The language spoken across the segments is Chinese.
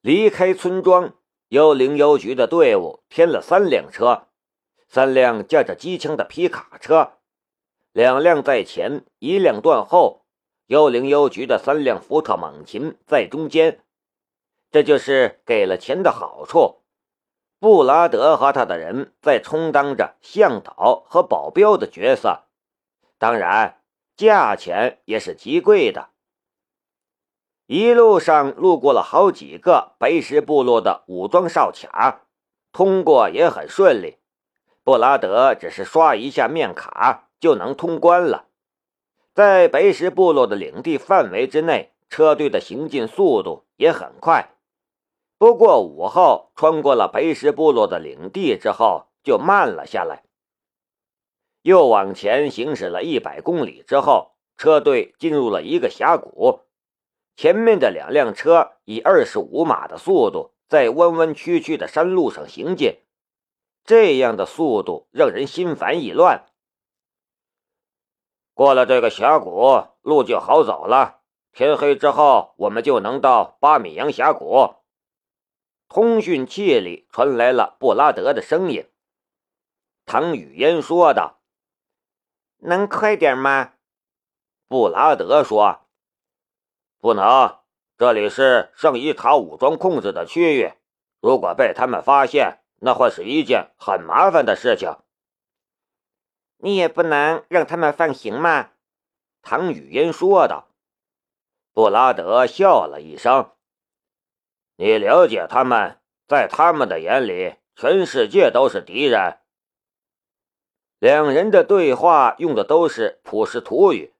离开村庄，幽灵邮局的队伍添了三辆车，三辆架着机枪的皮卡车，两辆在前，一辆断后。幽灵邮局的三辆福特猛禽在中间，这就是给了钱的好处。布拉德和他的人在充当着向导和保镖的角色，当然，价钱也是极贵的。一路上路过了好几个白石部落的武装哨卡，通过也很顺利。布拉德只是刷一下面卡就能通关了。在白石部落的领地范围之内，车队的行进速度也很快。不过午后穿过了白石部落的领地之后，就慢了下来。又往前行驶了一百公里之后，车队进入了一个峡谷。前面的两辆车以二十五码的速度在弯弯曲曲的山路上行进，这样的速度让人心烦意乱。过了这个峡谷，路就好走了。天黑之后，我们就能到巴米扬峡谷。通讯器里传来了布拉德的声音。唐语嫣说道：“能快点吗？”布拉德说：“不能，这里是圣伊塔武装控制的区域，如果被他们发现，那会是一件很麻烦的事情。”你也不能让他们放行吗？唐雨嫣说道。布拉德笑了一声：“你了解他们，在他们的眼里，全世界都是敌人。”两人的对话用的都是普什图语，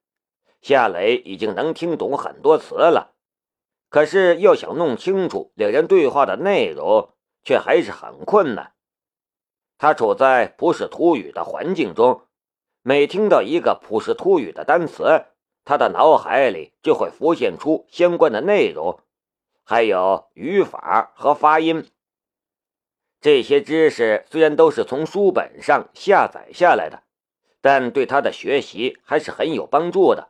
夏雷已经能听懂很多词了，可是要想弄清楚两人对话的内容，却还是很困难。他处在普什图语的环境中。每听到一个普什图语的单词，他的脑海里就会浮现出相关的内容，还有语法和发音。这些知识虽然都是从书本上下载下来的，但对他的学习还是很有帮助的。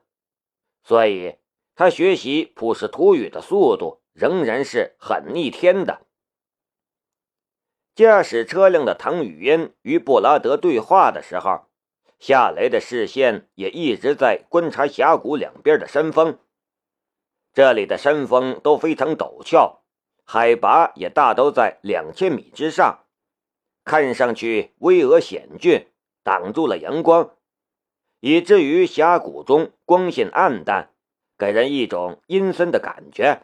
所以，他学习普什图语的速度仍然是很逆天的。驾驶车辆的唐雨嫣与布拉德对话的时候。夏雷的视线也一直在观察峡谷两边的山峰，这里的山峰都非常陡峭，海拔也大都在两千米之上，看上去巍峨险峻，挡住了阳光，以至于峡谷中光线暗淡，给人一种阴森的感觉。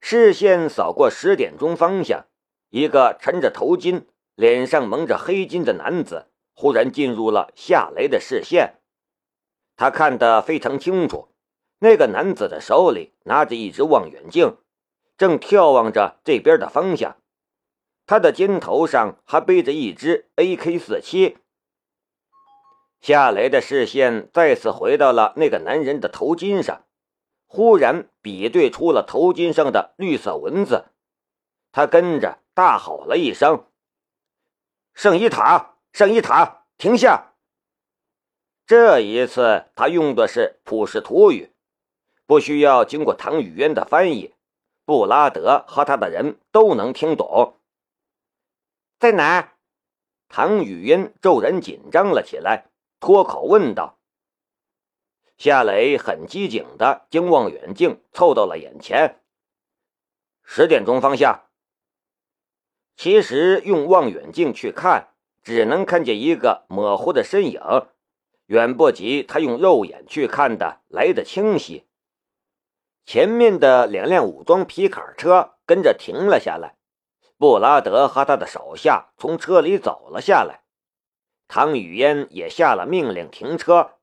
视线扫过十点钟方向，一个沉着头巾、脸上蒙着黑巾的男子。忽然进入了夏雷的视线，他看得非常清楚，那个男子的手里拿着一只望远镜，正眺望着这边的方向，他的肩头上还背着一支 AK-47。夏雷的视线再次回到了那个男人的头巾上，忽然比对出了头巾上的绿色文字，他跟着大吼了一声：“圣伊塔！”圣伊塔，停下！这一次，他用的是普什图语，不需要经过唐雨嫣的翻译，布拉德和他的人都能听懂。在哪？唐雨嫣骤然紧张了起来，脱口问道。夏雷很机警的将望远镜凑到了眼前。十点钟方向。其实用望远镜去看。只能看见一个模糊的身影，远不及他用肉眼去看的来的清晰。前面的两辆武装皮卡车跟着停了下来，布拉德和他的手下从车里走了下来，唐雨嫣也下了命令停车，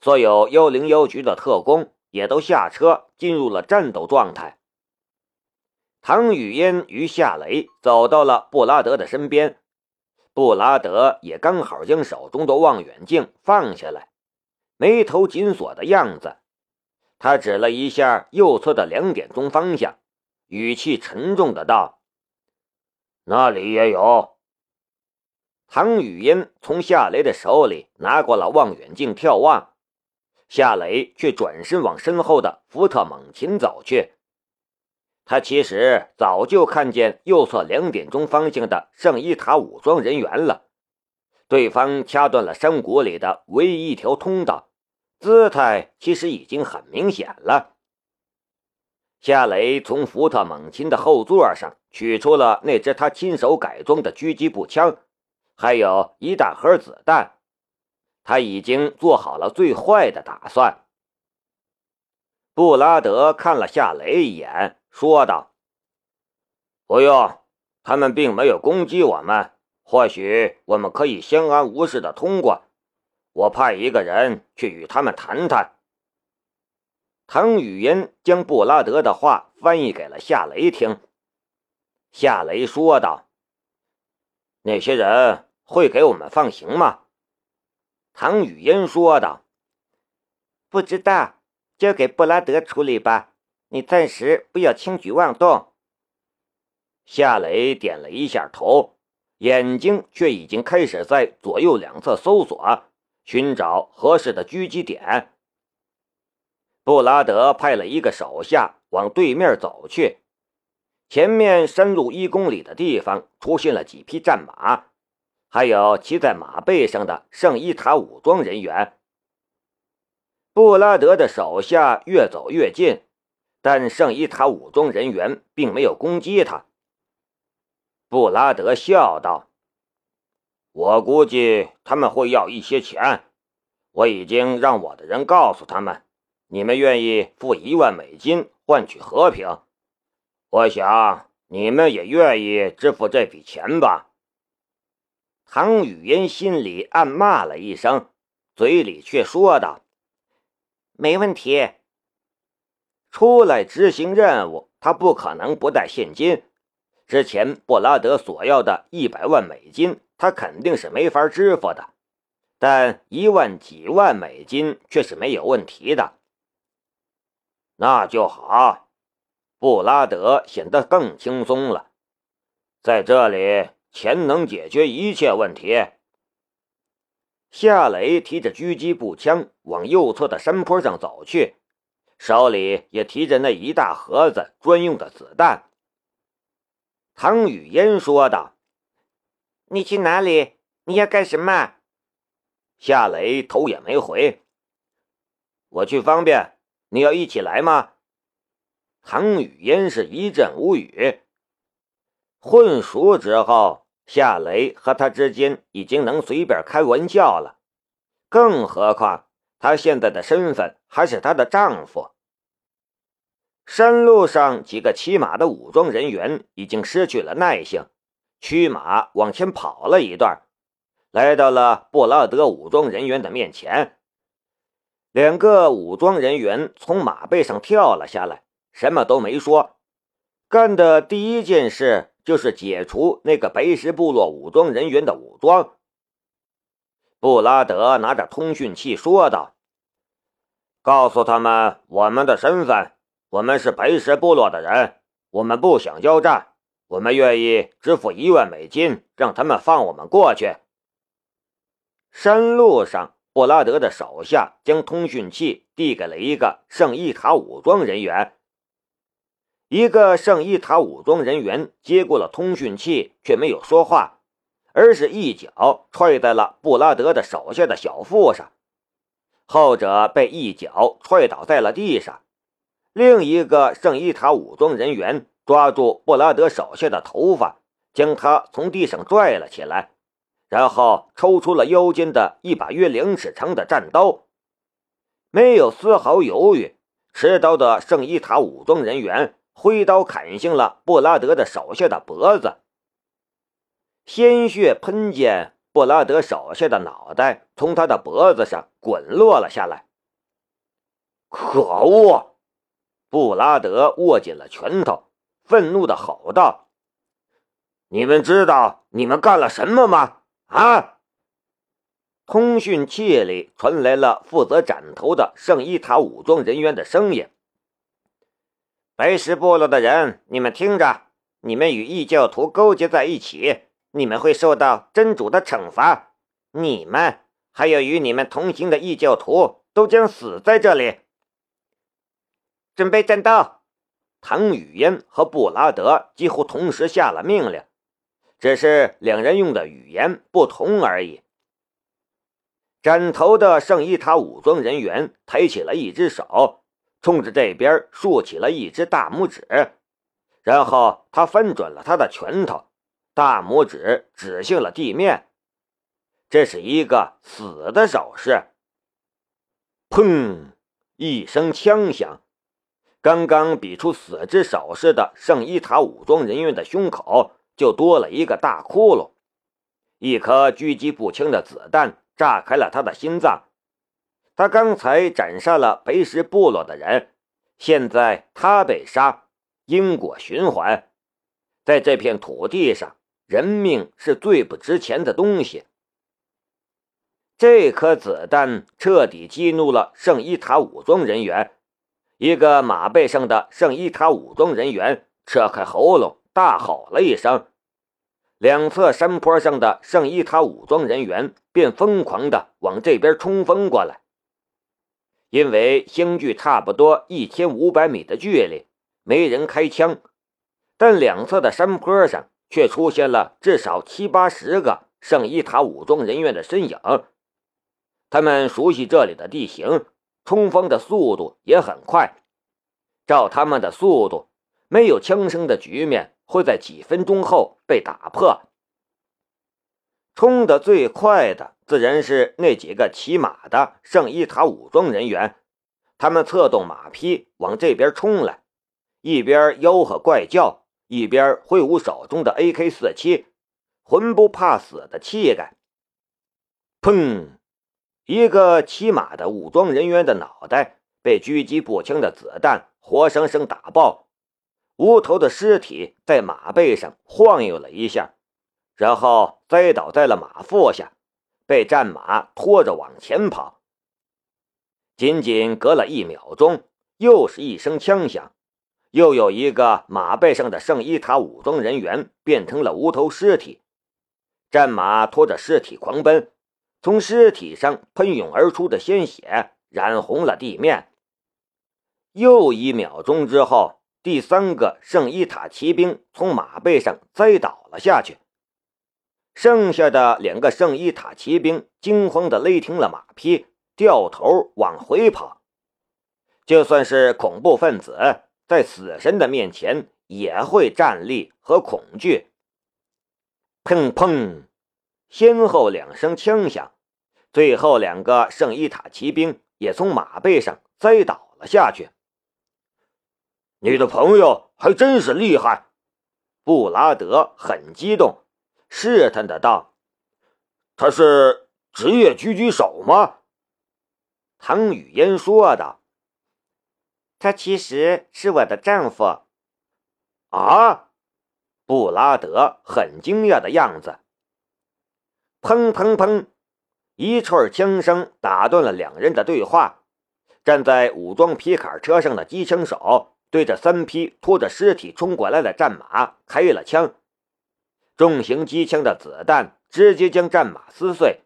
所有幺零幺局的特工也都下车进入了战斗状态。唐雨嫣与夏雷走到了布拉德的身边。布拉德也刚好将手中的望远镜放下来，眉头紧锁的样子。他指了一下右侧的两点钟方向，语气沉重的道：“那里也有。”唐雨嫣从夏雷的手里拿过了望远镜眺望，夏雷却转身往身后的福特猛禽走去。他其实早就看见右侧两点钟方向的圣伊塔武装人员了。对方掐断了山谷里的唯一一条通道，姿态其实已经很明显了。夏雷从福特猛禽的后座上取出了那只他亲手改装的狙击步枪，还有一大盒子弹。他已经做好了最坏的打算。布拉德看了夏雷一眼，说道：“不用，他们并没有攻击我们，或许我们可以相安无事的通过。我派一个人去与他们谈谈。”唐雨嫣将布拉德的话翻译给了夏雷听。夏雷说道：“那些人会给我们放行吗？”唐雨嫣说道：“不知道。”交给布拉德处理吧，你暂时不要轻举妄动。夏雷点了一下头，眼睛却已经开始在左右两侧搜索，寻找合适的狙击点。布拉德派了一个手下往对面走去，前面山路一公里的地方出现了几匹战马，还有骑在马背上的圣伊塔武装人员。布拉德的手下越走越近，但圣伊塔武装人员并没有攻击他。布拉德笑道：“我估计他们会要一些钱，我已经让我的人告诉他们，你们愿意付一万美金换取和平。我想你们也愿意支付这笔钱吧。”唐雨嫣心里暗骂了一声，嘴里却说道。没问题。出来执行任务，他不可能不带现金。之前布拉德索要的一百万美金，他肯定是没法支付的，但一万几万美金却是没有问题的。那就好，布拉德显得更轻松了。在这里，钱能解决一切问题。夏雷提着狙击步枪往右侧的山坡上走去，手里也提着那一大盒子专用的子弹。唐雨嫣说道：“你去哪里？你要干什么？”夏雷头也没回。“我去方便，你要一起来吗？”唐雨嫣是一阵无语。混熟之后。夏雷和他之间已经能随便开玩笑了，更何况他现在的身份还是她的丈夫。山路上几个骑马的武装人员已经失去了耐性，驱马往前跑了一段，来到了布拉德武装人员的面前。两个武装人员从马背上跳了下来，什么都没说，干的第一件事。就是解除那个白石部落武装人员的武装。布拉德拿着通讯器说道：“告诉他们我们的身份，我们是白石部落的人，我们不想交战，我们愿意支付一万美金，让他们放我们过去。”山路上，布拉德的手下将通讯器递给了一个圣伊塔武装人员。一个圣伊塔武装人员接过了通讯器，却没有说话，而是一脚踹在了布拉德的手下的小腹上，后者被一脚踹倒在了地上。另一个圣伊塔武装人员抓住布拉德手下的头发，将他从地上拽了起来，然后抽出了腰间的一把约两尺长的战刀，没有丝毫犹豫，持刀的圣伊塔武装人员。挥刀砍向了布拉德的手下的脖子，鲜血喷溅，布拉德手下的脑袋从他的脖子上滚落了下来。可恶！布拉德握紧了拳头，愤怒的吼道：“你们知道你们干了什么吗？啊！”通讯器里传来了负责斩头的圣伊塔武装人员的声音。白石部落的人，你们听着，你们与异教徒勾结在一起，你们会受到真主的惩罚。你们还有与你们同行的异教徒都将死在这里。准备战斗！唐雨嫣和布拉德几乎同时下了命令，只是两人用的语言不同而已。斩头的圣伊塔武装人员抬起了一只手，冲着这边竖起了一只大拇指，然后他翻转了他的拳头，大拇指指向了地面。这是一个死的手势。砰！一声枪响，刚刚比出死之手势的圣伊塔武装人员的胸口就多了一个大窟窿，一颗狙击步枪的子弹。炸开了他的心脏。他刚才斩杀了白石部落的人，现在他被杀，因果循环。在这片土地上，人命是最不值钱的东西。这颗子弹彻底激怒了圣伊塔武装人员。一个马背上的圣伊塔武装人员扯开喉咙，大吼了一声。两侧山坡上的圣伊塔武装人员便疯狂地往这边冲锋过来。因为相距差不多一千五百米的距离，没人开枪，但两侧的山坡上却出现了至少七八十个圣伊塔武装人员的身影。他们熟悉这里的地形，冲锋的速度也很快。照他们的速度，没有枪声的局面。会在几分钟后被打破。冲得最快的自然是那几个骑马的圣伊塔武装人员，他们策动马匹往这边冲来，一边吆喝怪叫，一边挥舞手中的 AK-47，魂不怕死的气概。砰！一个骑马的武装人员的脑袋被狙击步枪的子弹活生生打爆。无头的尸体在马背上晃悠了一下，然后栽倒在了马腹下，被战马拖着往前跑。仅仅隔了一秒钟，又是一声枪响，又有一个马背上的圣伊塔武装人员变成了无头尸体。战马拖着尸体狂奔，从尸体上喷涌而出的鲜血染红了地面。又一秒钟之后。第三个圣伊塔骑兵从马背上栽倒了下去，剩下的两个圣伊塔骑兵惊慌地勒停了马匹，掉头往回跑。就算是恐怖分子，在死神的面前也会战栗和恐惧。砰砰，先后两声枪响，最后两个圣伊塔骑兵也从马背上栽倒了下去。你的朋友还真是厉害，布拉德很激动，试探的道：“他是职业狙击手吗？”唐雨嫣说道：“他其实是我的丈夫。”啊！布拉德很惊讶的样子。砰砰砰！一串枪声打断了两人的对话。站在武装皮卡车上的机枪手。对着三匹拖着尸体冲过来的战马开了枪，重型机枪的子弹直接将战马撕碎，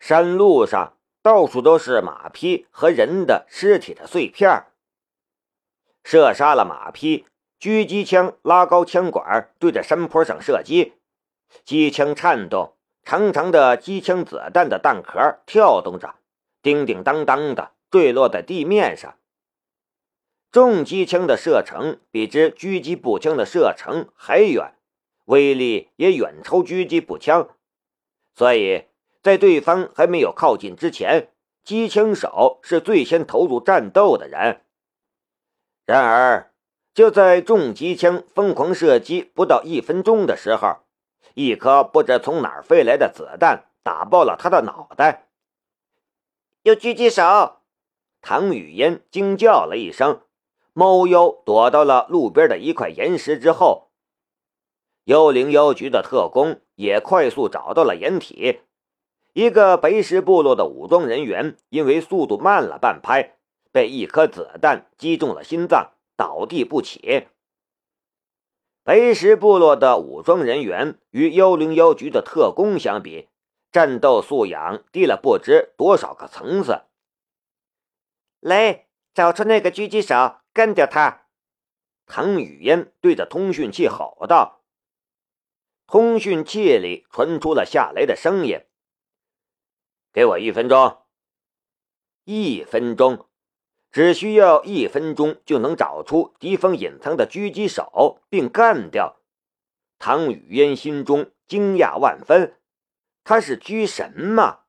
山路上到处都是马匹和人的尸体的碎片。射杀了马匹，狙击枪拉高枪管对着山坡上射击，机枪颤动，长长的机枪子弹的弹壳跳动着，叮叮当当的坠落在地面上。重机枪的射程比之狙击步枪的射程还远，威力也远超狙击步枪，所以在对方还没有靠近之前，机枪手是最先投入战斗的人。然而，就在重机枪疯狂射击不到一分钟的时候，一颗不知从哪儿飞来的子弹打爆了他的脑袋。有狙击手！唐雨嫣惊叫了一声。猫妖躲到了路边的一块岩石之后，幺零幺局的特工也快速找到了掩体。一个白石部落的武装人员因为速度慢了半拍，被一颗子弹击中了心脏，倒地不起。白石部落的武装人员与幺零幺局的特工相比，战斗素养低了不知多少个层次。来，找出那个狙击手。干掉他！唐雨嫣对着通讯器吼道：“通讯器里传出了夏雷的声音。给我一分钟，一分钟，只需要一分钟就能找出敌方隐藏的狙击手，并干掉。”唐雨嫣心中惊讶万分，他是狙神吗？